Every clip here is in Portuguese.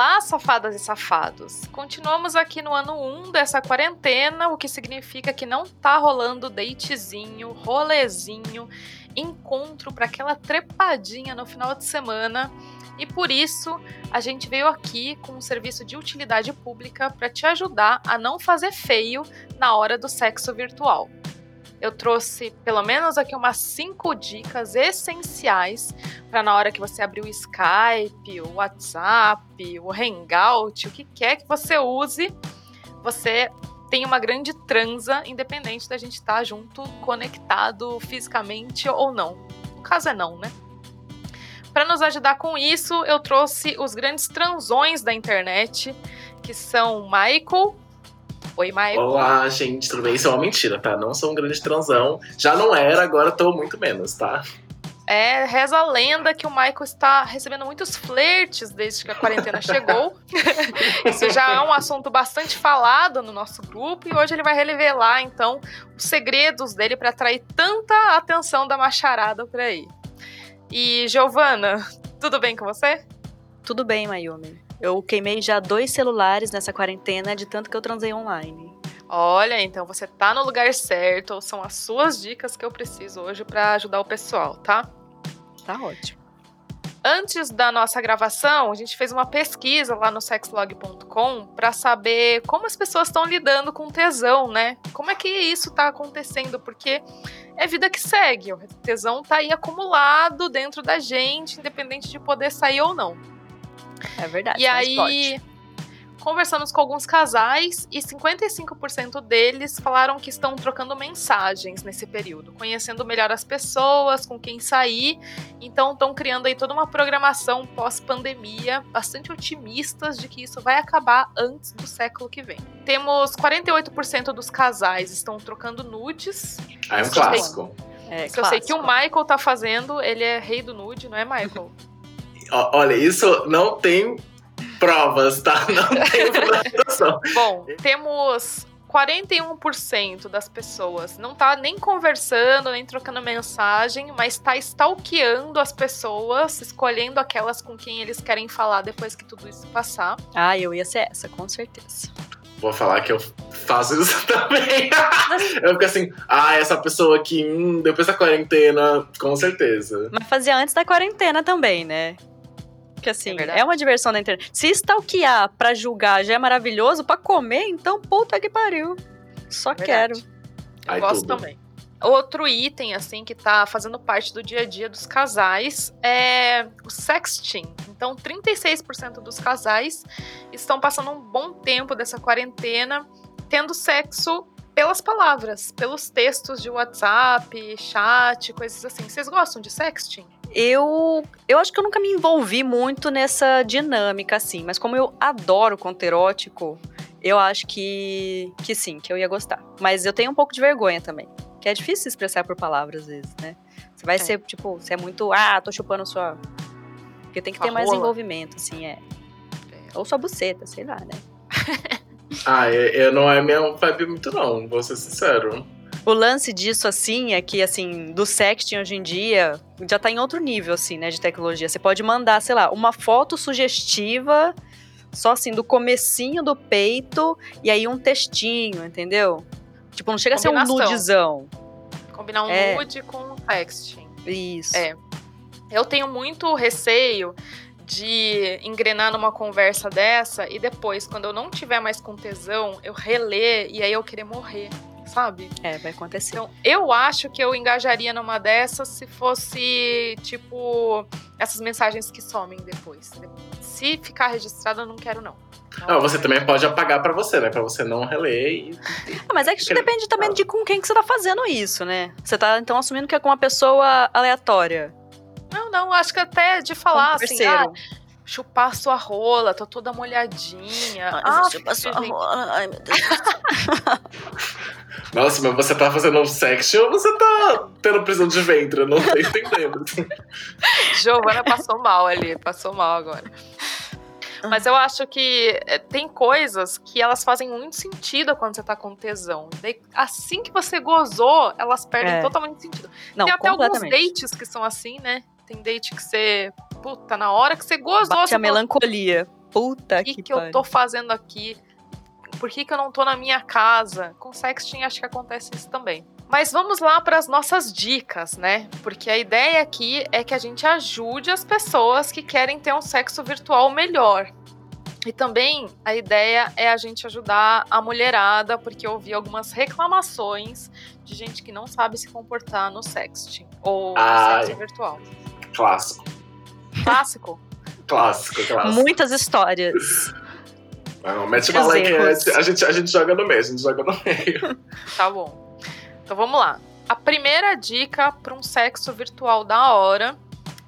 Olá, safadas e safados! Continuamos aqui no ano 1 dessa quarentena, o que significa que não tá rolando datezinho, rolezinho, encontro para aquela trepadinha no final de semana. E por isso, a gente veio aqui com um serviço de utilidade pública para te ajudar a não fazer feio na hora do sexo virtual eu trouxe pelo menos aqui umas cinco dicas essenciais para na hora que você abrir o Skype, o WhatsApp, o Hangout, o que quer que você use, você tem uma grande transa, independente da gente estar tá junto, conectado fisicamente ou não. No caso é não, né? Para nos ajudar com isso, eu trouxe os grandes transões da internet, que são Michael, Oi, Maicon. Olá, gente, tudo bem? Isso é uma mentira, tá? Não sou um grande transão. Já não era, agora tô muito menos, tá? É, reza a lenda que o Michael está recebendo muitos flertes desde que a quarentena chegou. Isso já é um assunto bastante falado no nosso grupo e hoje ele vai revelar, então, os segredos dele para atrair tanta atenção da macharada por aí. E, Giovana, tudo bem com você? Tudo bem, Mayumi. Eu queimei já dois celulares nessa quarentena de tanto que eu transei online. Olha, então você tá no lugar certo, ou são as suas dicas que eu preciso hoje para ajudar o pessoal, tá? Tá ótimo. Antes da nossa gravação, a gente fez uma pesquisa lá no sexlog.com para saber como as pessoas estão lidando com tesão, né? Como é que isso tá acontecendo? Porque é vida que segue, o tesão tá aí acumulado dentro da gente, independente de poder sair ou não. É verdade. E aí conversamos com alguns casais e 55% deles falaram que estão trocando mensagens nesse período, conhecendo melhor as pessoas, com quem sair. Então estão criando aí toda uma programação pós-pandemia, bastante otimistas de que isso vai acabar antes do século que vem. Temos 48% dos casais estão trocando nudes. Ah, é um clássico. É, eu sei que o Michael tá fazendo, ele é rei do nude, não é, Michael? Olha, isso não tem provas, tá? Não tem fundamentação. Bom, temos 41% das pessoas não tá nem conversando, nem trocando mensagem, mas tá stalkeando as pessoas, escolhendo aquelas com quem eles querem falar depois que tudo isso passar. Ah, eu ia ser essa, com certeza. Vou falar que eu faço isso também. eu fico assim, ah, essa pessoa aqui, hum, depois da quarentena, com certeza. Mas fazia antes da quarentena também, né? Que assim, é, é, uma diversão da internet. Se stalkear pra julgar já é maravilhoso, pra comer, então puta que pariu. Só quero. Eu Ai, gosto tudo. também. Outro item, assim, que tá fazendo parte do dia a dia dos casais é o sexting. Então, 36% dos casais estão passando um bom tempo dessa quarentena tendo sexo pelas palavras, pelos textos de WhatsApp, chat, coisas assim. Vocês gostam de sexting? Eu, eu acho que eu nunca me envolvi muito nessa dinâmica, assim. Mas como eu adoro conto erótico, eu acho que, que sim, que eu ia gostar. Mas eu tenho um pouco de vergonha também. Que é difícil se expressar por palavras, às vezes, né? Você vai é. ser, tipo, você é muito, ah, tô chupando sua. Porque tem que ter mais envolvimento, assim, é. é. Ou sua buceta, sei lá, né? ah, eu, eu não é minha vibe muito, não, vou ser sincero. O lance disso, assim, é que, assim, do sexting hoje em dia já tá em outro nível, assim, né, de tecnologia. Você pode mandar, sei lá, uma foto sugestiva, só assim, do comecinho do peito, e aí um textinho, entendeu? Tipo, não chega a ser um nudizão. Combinar um é. nude com um texting. Isso. É. Eu tenho muito receio de engrenar numa conversa dessa e depois, quando eu não tiver mais com tesão, eu reler e aí eu querer morrer sabe? É, vai acontecer. Então, eu acho que eu engajaria numa dessas se fosse, tipo, essas mensagens que somem depois. Se ficar registrado, eu não quero, não. Não, você também pode apagar para você, né? Pra você não reler e. Ah, mas é que depende também de com quem que você tá fazendo isso, né? Você tá então assumindo que é com uma pessoa aleatória. Não, não, acho que até de falar assim, ah, chupar sua rola, tô toda molhadinha. Ai, ah, chupar sua gente, rola. Ai, meu Deus. Nossa, mas você tá fazendo um sexo ou você tá tendo prisão de ventre? Eu não tô entendendo. Giovana passou mal ali, passou mal agora. Mas eu acho que é, tem coisas que elas fazem muito sentido quando você tá com tesão. Assim que você gozou, elas perdem É. totalmente sentido. Não, tem até alguns dates que são assim, né? Tem date que você. Puta, na hora que você gozou, Bate você a melancolia. Puta o que, que, que eu tô fazendo aqui? Por que, que eu não tô na minha casa? Com sexting acho que acontece isso também. Mas vamos lá para as nossas dicas, né? Porque a ideia aqui é que a gente ajude as pessoas que querem ter um sexo virtual melhor. E também a ideia é a gente ajudar a mulherada, porque eu ouvi algumas reclamações de gente que não sabe se comportar no sexting ou no Ai. sexo virtual. Clássico. Clássico? Clássico, clássico. Muitas histórias. Não, mete que erros. a gente, a gente joga no meio, a gente joga no meio. Tá bom. Então vamos lá. A primeira dica para um sexo virtual da hora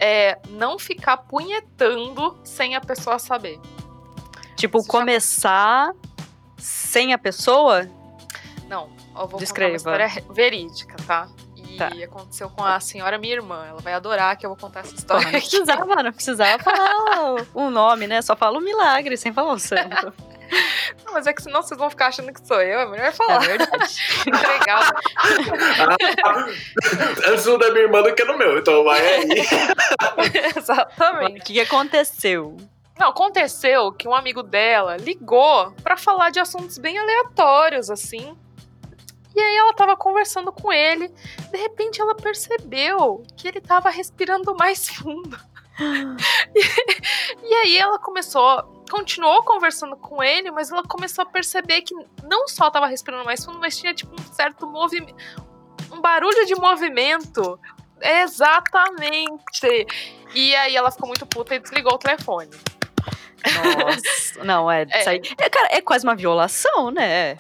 é não ficar punhetando sem a pessoa saber. Tipo, Você já- começar sem a pessoa? Não, eu vou Descreva. contar uma história verídica, tá? E Tá. aconteceu com a senhora minha irmã. Ela vai adorar que eu vou contar essa história não precisava, não precisava falar o nome, né? Só fala o milagre, sem falar o santo. Não, mas é que senão vocês vão ficar achando que sou eu. É melhor É falar. verdade. Entregar. Antes no da minha irmã do que no meu, então vai aí. O Exatamente. que que aconteceu? Não, aconteceu que um amigo dela ligou pra falar de assuntos bem aleatórios, assim. E aí ela tava conversando com ele. De repente ela percebeu que ele tava respirando mais fundo. e, e aí ela começou, continuou conversando com ele, mas ela começou a perceber que não só tava respirando mais fundo, mas tinha tipo um certo movimento, um barulho de movimento. Exatamente. E aí ela ficou muito puta e desligou o telefone. Nossa. Não, é, É. aí. É, cara, é quase uma violação, né?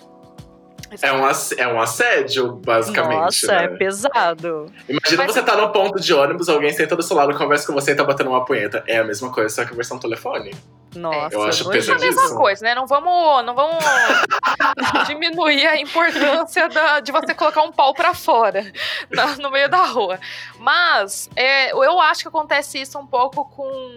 É um, é um assédio, basicamente. Nossa, né? é pesado. Imagina Mas- você tá no ponto de ônibus, alguém senta do seu lado, conversa com você e tá batendo uma punheta. É a mesma coisa, só que versão telefone. Nossa, Eu acho nojento. É a mesma coisa, né? Não vamos, não vamos diminuir a importância da- de você colocar um pau pra fora na- no meio da rua. Mas é, eu acho que acontece isso um pouco com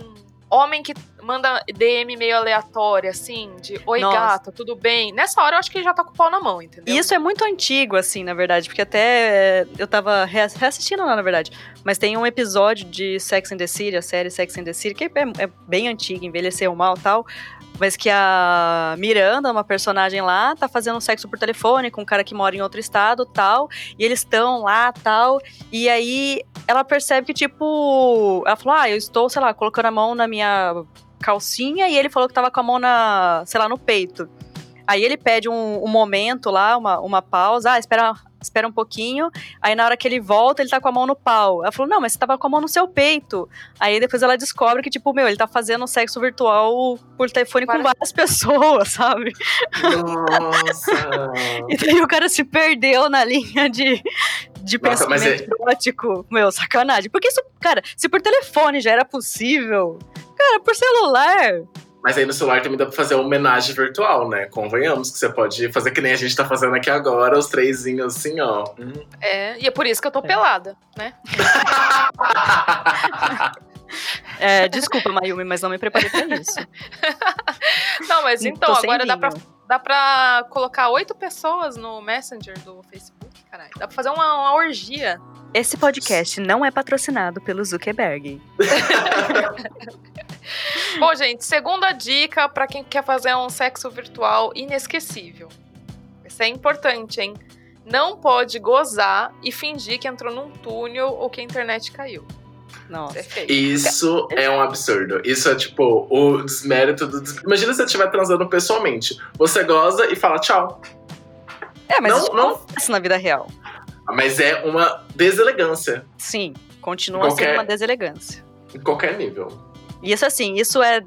homem que manda DM meio aleatório, assim, de oi Nossa. gato, tudo bem? Nessa hora eu acho que ele já tá com o pau na mão, entendeu? E isso é muito antigo, assim, na verdade, porque até é, eu tava reass- reassistindo lá, na verdade. Mas tem um episódio de Sex and the City, a série Sex and the City, que é, é bem antiga, envelheceu mal e tal. Mas que a Miranda, uma personagem lá, tá fazendo sexo por telefone com um cara que mora em outro estado tal. E eles estão lá tal. E aí ela percebe que, tipo. Ela falou: Ah, eu estou, sei lá, colocando a mão na minha calcinha. E ele falou que tava com a mão na, sei lá, no peito. Aí ele pede um, um momento lá, uma, uma pausa. Ah, espera, espera um pouquinho. Aí na hora que ele volta, ele tá com a mão no pau. Ela falou, não, mas você tava com a mão no seu peito. Aí depois ela descobre que, tipo, meu, ele tá fazendo sexo virtual por telefone com Para- várias pessoas, sabe? Nossa! E daí o cara se perdeu na linha de, de Nossa, é- pensamento erótico. Meu, sacanagem. Porque isso, cara, se por telefone já era possível, cara, por celular. Mas aí no celular também dá pra fazer uma homenagem virtual, né? Convenhamos que você pode fazer que nem a gente tá fazendo aqui agora, os trêsinhos assim, ó. Hum. É, e é por isso que eu tô pelada, né? É, desculpa, Mayumi, mas não me preparei pra isso. Não, mas então, agora dá pra, dá pra colocar oito pessoas no Messenger do Facebook, caralho. Dá pra fazer uma, uma orgia. Esse podcast não é patrocinado pelo Zuckerberg. Bom, gente, segunda dica pra quem quer fazer um sexo virtual inesquecível. Isso é importante, hein? Não pode gozar e fingir que entrou num túnel ou que a internet caiu. Isso Nossa. é. Isso é um absurdo. Isso é tipo o desmérito do. des- Imagina se você estiver transando pessoalmente. Você goza e fala tchau. É, mas Não, isso não. acontece na vida real. Mas é uma deselegância Sim, continua Qualquer- sendo uma deselegância. em qualquer nível. E isso assim, isso é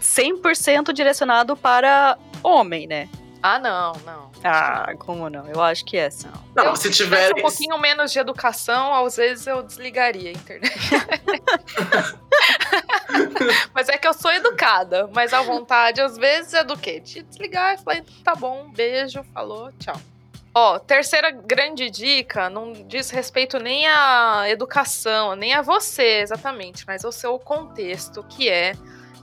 100% direcionado para homem, né? Ah, não, não. Ah, como não? Eu acho que é, sim. Não, Eu, se tivesse tiver. um pouquinho menos de educação, às vezes eu desligaria a internet. mas é que eu sou educada, mas a vontade às vezes é do quê? De desligar e falar, tá bom, beijo, falou, tchau. Ó, terceira grande dica, não diz respeito nem à educação, nem a você exatamente, mas ao seu contexto, que é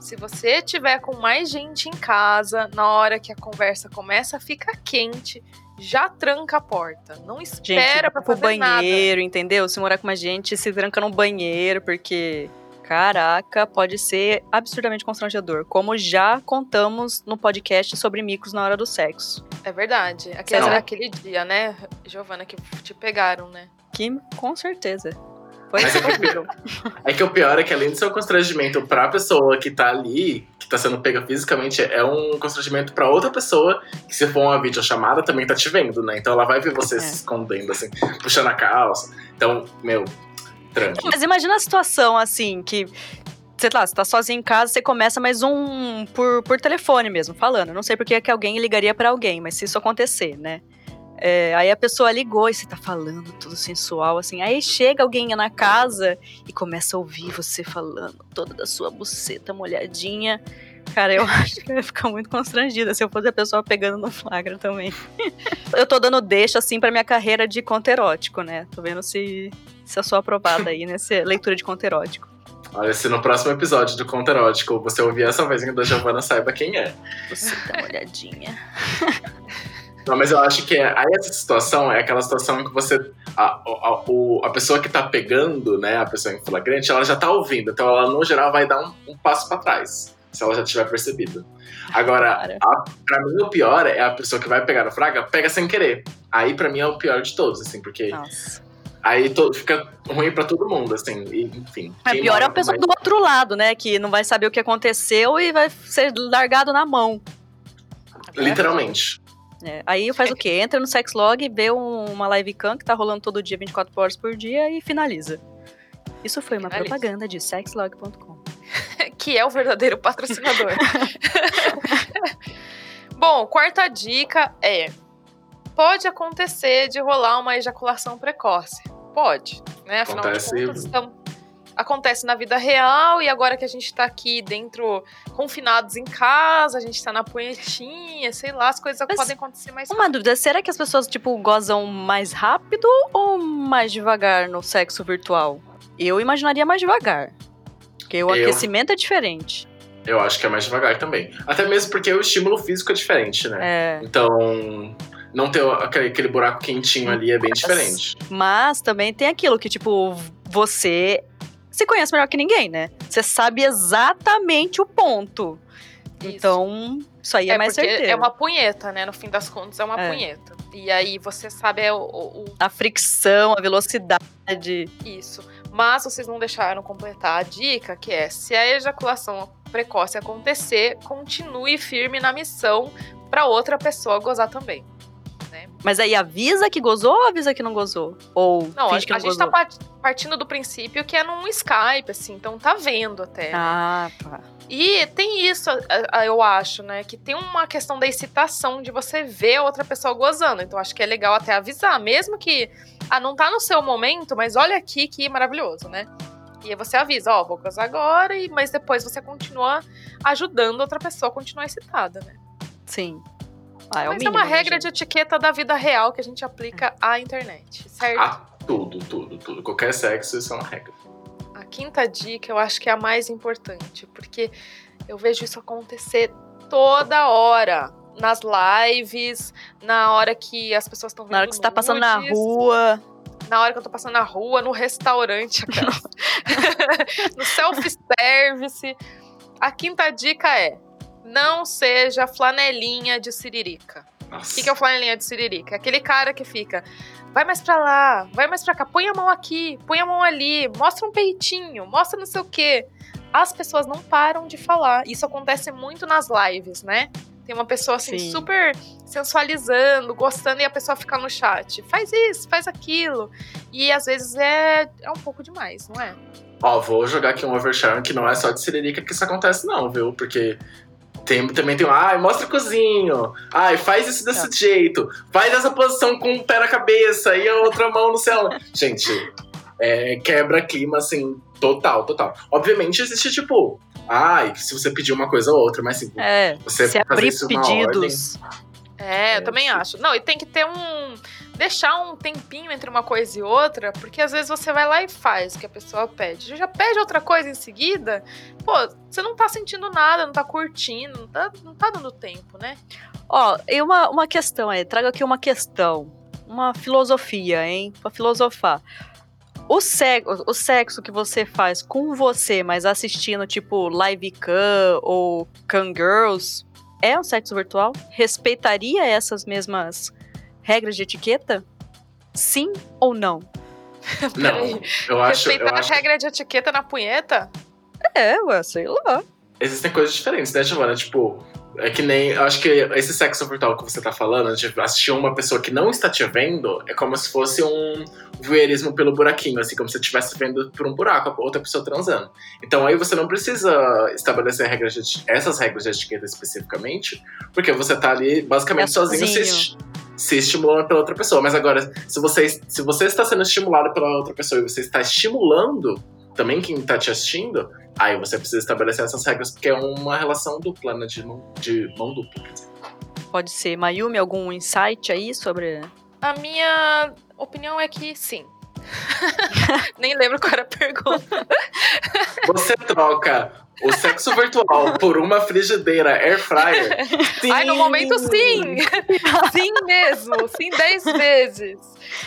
se você tiver com mais gente em casa, na hora que a conversa começa a ficar quente, já tranca a porta. Não espera Gente, pra pro fazer nada. banheiro, entendeu? Se morar com mais gente, se tranca no banheiro, porque. Caraca, pode ser absurdamente constrangedor. Como já contamos no podcast sobre micos na hora do sexo. É verdade. Aquele, Não. aquele dia, né, Giovana, que te pegaram, né? Que, com certeza. Foi Mas é que, pior, é que o pior é que além do seu constrangimento pra pessoa que tá ali, que tá sendo pega fisicamente, é um constrangimento pra outra pessoa que se for uma videochamada também tá te vendo, né? Então ela vai ver você É. se escondendo, assim, puxando a calça. Então, meu, tranque. Mas imagina a situação assim, que. Sei lá, você tá sozinho em casa, você começa mais um por, por telefone mesmo, falando. Não sei por que é que alguém ligaria pra alguém, mas se isso acontecer, né? É, aí a pessoa ligou e você tá falando tudo sensual, assim. Aí chega alguém na casa e começa a ouvir você falando toda da sua buceta molhadinha. Cara, eu acho que eu ia ficar muito constrangida se eu fosse a pessoa pegando no flagra também. eu tô dando deixa, assim, pra minha carreira de conto erótico, né? Tô vendo se, se eu sou aprovada aí nessa leitura de conto erótico. Olha, se no próximo episódio do Conto Erótico você ouvir essa vozinha da Giovanna, saiba quem é. Buceta molhadinha. Não, mas eu acho que é, aí essa situação é aquela situação em que você. A, a, o- a pessoa que tá pegando, né, a pessoa em flagrante, ela já tá ouvindo. Então ela, no geral, vai dar um, um passo pra trás. Se ela já tiver percebido. Agora, Para. a, pra mim, o pior é a pessoa que vai pegar no fraga, pega sem querer. Aí, pra mim, é o pior de todos, assim, porque Nossa. Aí to- fica ruim pra todo mundo, assim, e, enfim. É pior é a pessoa do outro lado, né? Que não vai saber o que aconteceu e vai ser largado na mão. Literalmente. É, aí faz o quê? Entra no Sexlog, vê um- uma live cam que tá rolando todo dia, 24 horas por dia e finaliza. Isso foi uma Finaliza. propaganda de sexlog.com. que é o verdadeiro patrocinador. Bom, quarta dica é: pode acontecer de rolar uma ejaculação precoce. Pode, né? Afinal Acontece. de contas, então, acontece na vida real e agora que a gente tá aqui dentro, confinados em casa, a gente tá na punhetinha, sei lá, as coisas Mas podem acontecer mais Uma dúvida, será que as pessoas, tipo, gozam mais rápido ou mais devagar no sexo virtual? Eu imaginaria mais devagar. Porque o Eu- aquecimento é diferente. Eu acho que é mais devagar também. Até mesmo porque o estímulo físico é diferente, né? É. Então, não ter aquele, aquele buraco quentinho ali é bem diferente. Mas também tem aquilo que, tipo, você se conhece melhor que ninguém, né? Você sabe exatamente o ponto. Isso. Então, isso aí é, mais porque certeiro. é uma punheta, né? No fim das contas, é uma É. punheta. E aí você sabe é o- o- o A fricção, a velocidade. Isso. Mas vocês não deixaram completar a dica, que é: se a ejaculação precoce acontecer, continue firme na missão para outra pessoa gozar também. Mas aí avisa que gozou ou avisa que não gozou? Ou Não, a, finge que a não gente gozou? tá part- partindo do princípio que é num Skype, assim, então tá vendo até. Ah, tá. E tem isso, a- a- eu acho, né? Que tem uma questão da excitação de você ver a outra pessoa gozando. Então acho que é legal até avisar, mesmo que ah, não tá no seu momento, mas olha aqui que maravilhoso, né? E aí você avisa, ó, vou gozar agora, e, mas depois você continua ajudando a outra pessoa a continuar excitada, né? Sim. Ah, é o mas mínimo, é uma né, regra gente? de etiqueta da vida real que a gente aplica à internet, certo? Ah, tudo, tudo, tudo. Qualquer sexo, isso é uma regra. A quinta dica eu acho que é a mais importante, porque eu vejo isso acontecer toda hora. Nas lives, na hora que as pessoas estão vendo Na hora que você tá passando na nudes, rua. Na hora que eu tô passando na rua, no restaurante, no self-service. A quinta dica é: não seja flanelinha de siririca. O Nossa. que, que é o flanelinha de siririca? É aquele cara que fica, vai mais pra lá, vai mais pra cá, põe a mão aqui, põe a mão ali, mostra um peitinho, mostra não sei o quê. As pessoas não param de falar. Isso acontece muito nas lives, né? Tem uma pessoa assim, Sim. super sensualizando, gostando, e a pessoa fica no chat. Faz isso, faz aquilo. E às vezes é, é um pouco demais, não é? Ó, vou jogar aqui um oversharing que não é só de siririca que isso acontece, não, viu? Porque Tem, também tem, ai, mostra o cozinho. Ai, faz isso desse Tá. jeito. Faz essa posição com o pé na cabeça e a outra mão no céu. Gente, é, quebra clima, assim, total, total. Obviamente existe, tipo, ai, se você pedir uma coisa ou outra, mas assim, É, você se abrir pedidos. É, É, eu também sim. acho. Não, e tem que ter um. Deixar um tempinho entre uma coisa e outra, porque às vezes você vai lá e faz o que a pessoa pede. Já pede outra coisa em seguida, pô, você não tá sentindo nada, não tá curtindo, não tá, não tá dando tempo, né? Ó, e uma, uma questão aí, trago aqui uma questão, uma filosofia, hein? Pra filosofar. O, se- o sexo que você faz com você, mas assistindo, tipo, Live Cam ou Cam Girls, é um sexo virtual? Respeitaria essas mesmas regras de etiqueta? Sim ou não? Não, eu acho, eu Respeitar a acho regra de etiqueta na punheta? É, ué, sei lá. existem coisas diferentes, né, Giovana? Tipo, é que nem. Eu acho que esse sexo virtual que você tá falando, de assistir uma pessoa que não está te vendo, é como se fosse um voyeurismo pelo buraquinho, assim, como se você estivesse vendo por um buraco a outra pessoa transando. Então aí você não precisa estabelecer regras de, essas regras de etiqueta especificamente, porque você tá ali basicamente É sozinho sozinho. se estimulando pela outra pessoa. Mas agora, se você, se você está sendo estimulado pela outra pessoa e você está estimulando também quem tá te assistindo, aí você precisa estabelecer essas regras, porque é uma relação dupla, né? De mão, de mão dupla. quer dizer. Pode ser. Mayumi, algum insight aí sobre. A minha opinião é que sim. Nem lembro qual era a pergunta. Você troca o sexo virtual por uma frigideira air fryer. Ai, no momento sim! sim mesmo! Sim, 10 vezes!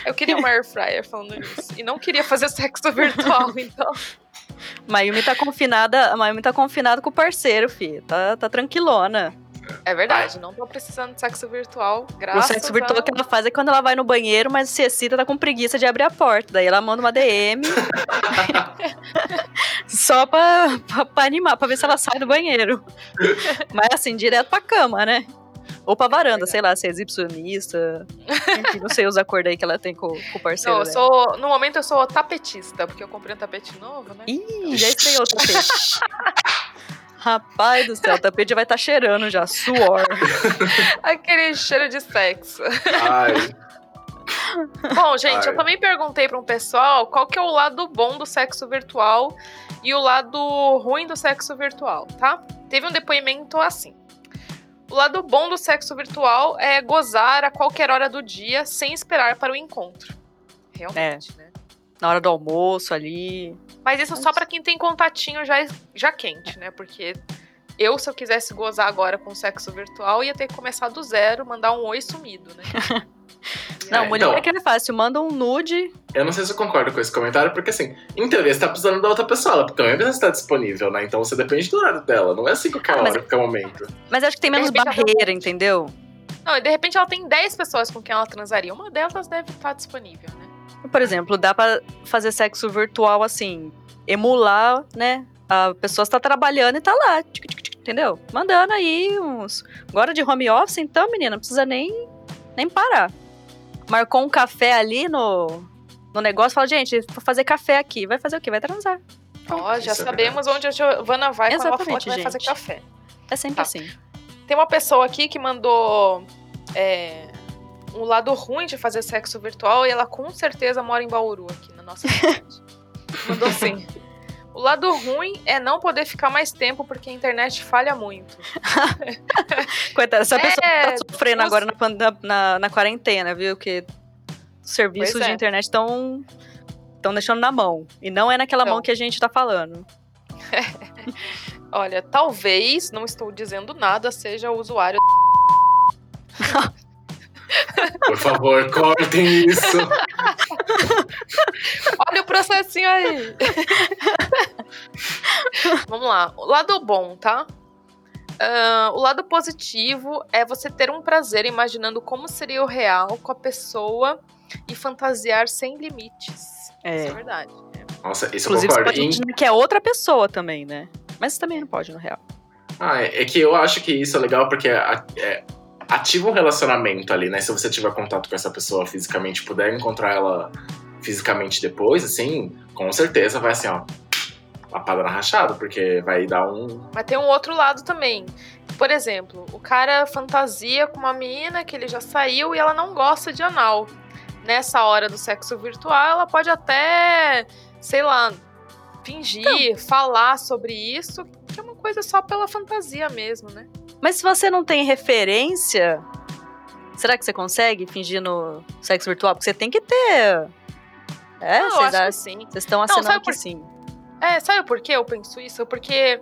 Eu queria uma air fryer falando isso. E não queria fazer sexo virtual, então. Mayumi tá confinada. A Mayumi tá confinada com o parceiro, fi. Tá, tá tranquilona. É verdade, não tô precisando de sexo virtual, graças o sexo virtual a... que ela faz é quando ela vai no banheiro, mas se excita, tá com preguiça de abrir a porta. Daí ela manda uma DM. só pra, pra, pra animar, pra ver se ela sai do banheiro. mas assim, direto pra cama, né? Ou pra varanda, sei lá, se é exibicionista. Enfim, não sei os acordos aí que ela tem com, com o parceiro. Não, eu dela. sou. No momento eu sou tapetista, porque eu comprei um tapete novo, né? Ih, já estreou o tapete. Rapaz do céu, o tapete já vai estar cheirando já, suor. Aquele cheiro de sexo. Ai, Bom, gente, eu Ai. também perguntei para um pessoal qual que é o lado bom do sexo virtual e o lado ruim do sexo virtual, tá? Teve um depoimento assim. O lado bom do sexo virtual é gozar a qualquer hora do dia sem esperar para o encontro. Realmente, né? Na hora do almoço ali. Mas isso só para quem tem contatinho já, já quente, né? Porque eu, se eu quisesse gozar agora com sexo virtual, ia ter que começar do zero, mandar um oi sumido, né? Não, É, mulher então. que é fácil, manda um nude. eu não sei se eu concordo com esse comentário, porque assim, em teoria você tá precisando da outra pessoa, ela também precisa estar disponível, né? Então você depende do horário dela, não é assim qualquer Ah, mas- hora, qualquer momento. Mas acho que tem menos barreira, entendeu? Não, e de repente ela tem 10 pessoas com quem ela transaria. Uma delas deve estar disponível, né? Por exemplo, dá pra fazer sexo virtual assim, emular, né? A pessoa está trabalhando e tá lá, tic, tic, tic, entendeu? Mandando aí uns. Agora de home office, então, menina, não precisa nem, nem parar. Marcou um café ali no, no negócio, fala, gente, vou fazer café aqui. Vai fazer o quê? Vai transar. Ó, já Isso é sabemos onde a Giovana vai quando ela fala Exatamente, que vai fazer café. É sempre Tá. assim. Tem uma pessoa aqui que mandou é, um lado ruim de fazer sexo virtual e ela com certeza mora em Bauru, aqui na nossa cidade. mandou assim. O lado ruim é não poder ficar mais tempo porque a internet falha muito. Coitada, essa É, pessoa que tá sofrendo os- agora na, na, na quarentena, viu? Que os serviços Pois é. de internet estão estão deixando na mão. E não é naquela Então. mão que a gente tá falando. Olha, talvez, não estou dizendo nada, seja o usuário. Por favor, cortem isso. Olha o processinho aí. Vamos lá. O lado bom, tá? Ah, o lado positivo é você ter um prazer imaginando como seria o real com a pessoa e fantasiar sem limites. É. Isso é verdade. Nossa, isso Inclusive, eu você concordo. pode imaginar que é outra pessoa também, né? Mas também não pode, no real. Ah, é é que eu acho que isso é legal porque a- é, ativa um relacionamento ali, né? Se você tiver contato com essa pessoa fisicamente, puder encontrar ela fisicamente depois, assim, com certeza vai assim, ó. lapada na rachada, porque vai dar um. Mas tem um outro lado também. Por exemplo, o cara fantasia com uma menina que ele já saiu e ela não gosta de anal. Nessa hora do sexo virtual, ela pode até, sei lá, fingir, então, falar sobre isso, que é uma coisa só pela fantasia mesmo, né? Mas se você não tem referência, será que você consegue fingir no sexo virtual? Porque você tem que ter. É, não, vocês, acho que sim. Vocês estão assinando não, que por... sim. É, sabe por que eu penso isso? Porque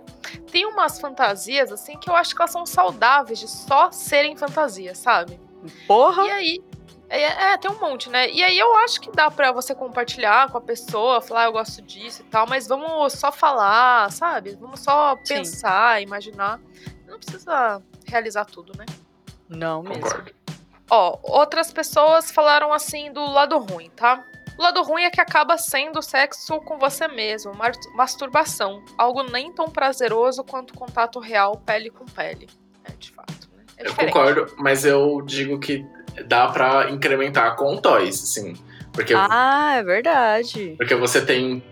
tem umas fantasias, assim, que eu acho que elas são saudáveis de só serem fantasias, sabe? Porra! E aí. É, é, tem um monte, né? E aí eu acho que dá pra você compartilhar com a pessoa, falar, ah, eu gosto disso e tal, mas vamos só falar, sabe? Vamos só pensar, Sim. imaginar. Não precisa realizar tudo, né? Não mesmo. Concordo. Ó, outras pessoas falaram assim do lado ruim, tá? O lado ruim é que acaba sendo sexo com você mesmo, masturbação, algo nem tão prazeroso quanto contato real pele com pele. É, de fato. Né? É eu concordo, mas eu digo que dá para incrementar com toys, assim. Porque, ah, é verdade. Porque você tem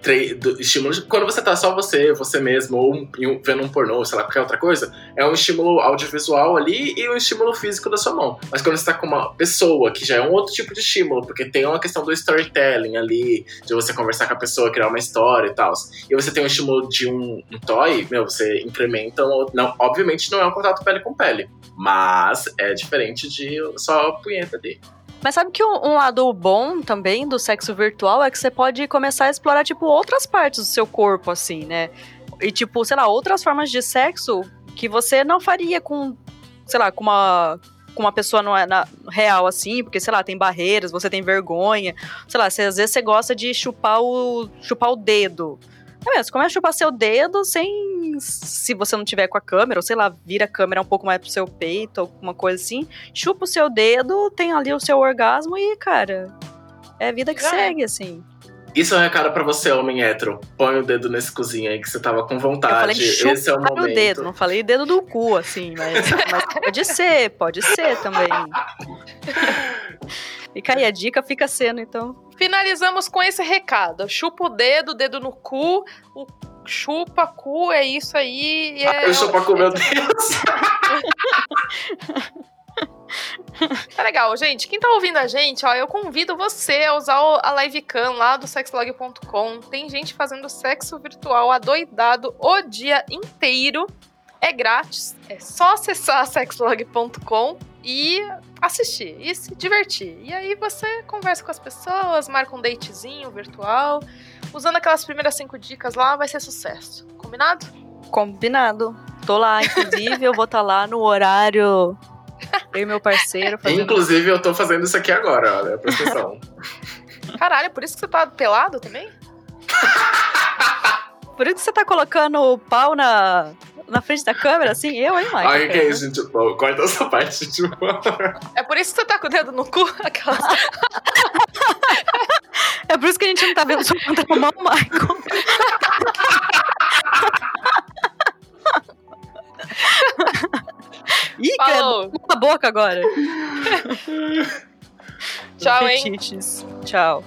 estímulos. Quando você tá só você, você mesmo, ou um, vendo um pornô, sei lá, qualquer outra coisa, é um estímulo audiovisual ali e um estímulo físico da sua mão. Mas quando você tá com uma pessoa, que já é um outro tipo de estímulo, porque tem uma questão do storytelling ali, de você conversar com a pessoa, criar uma história e tal. E você tem um estímulo de um, um toy, meu, você incrementa. Um, não, obviamente não é um contato pele com pele, mas é diferente de só a punheta ali. Mas sabe que um, lado bom também do sexo virtual é que você pode começar a explorar, tipo, outras partes do seu corpo, assim, né? E, tipo, sei lá, outras formas de sexo que você não faria com, sei lá, com uma, com uma pessoa não é na, real, assim, porque, sei lá, tem barreiras, você tem vergonha. Sei lá, você, às vezes você gosta de chupar o, chupar o dedo. É mesmo, começa a chupar seu dedo sem. Se você não tiver com a câmera, ou sei lá, vira a câmera um pouco mais pro seu peito, alguma coisa assim. Chupa o seu dedo, tem ali o seu orgasmo e, cara, é a vida que Já segue, é. assim. Isso é um recado pra você, homem hétero. Põe o dedo nesse cozinho aí que você tava com vontade. Eu falei, chupa Esse é o momento. o dedo, não falei dedo do cu, assim, mas, mas pode ser, pode ser também. Fica aí a dica, fica sendo, então. Finalizamos com esse recado. Chupa o dedo, dedo no cu, o chupa cu, é isso aí. É... Eu chupa cu, meu Deus. Tá legal, gente. Quem tá ouvindo a gente, ó, eu convido você a usar a livecam lá do sexlog.com. Tem gente fazendo sexo virtual adoidado o dia inteiro. É grátis. É só acessar sexlog.com e assistir e se divertir. E aí você conversa com as pessoas, marca um datezinho virtual. Usando aquelas primeiras cinco dicas lá, vai ser sucesso. Combinado? Combinado. Tô lá, inclusive, eu vou estar tá lá no horário. Eu e meu parceiro. Fazendo... Inclusive, eu tô fazendo isso aqui agora, olha, presta atenção. Caralho, por isso que você tá pelado também? Por isso que você tá colocando o pau na, na frente da câmera, assim, eu, hein, Mike? Ai, que é isso, gente? Corta essa parte, tipo. É por isso que você tá com o dedo no cu? Aquelas... é por isso que a gente não tá vendo sua conta com o Michael. Ih, Falou. a boca agora. Tchau, hein? Tchau.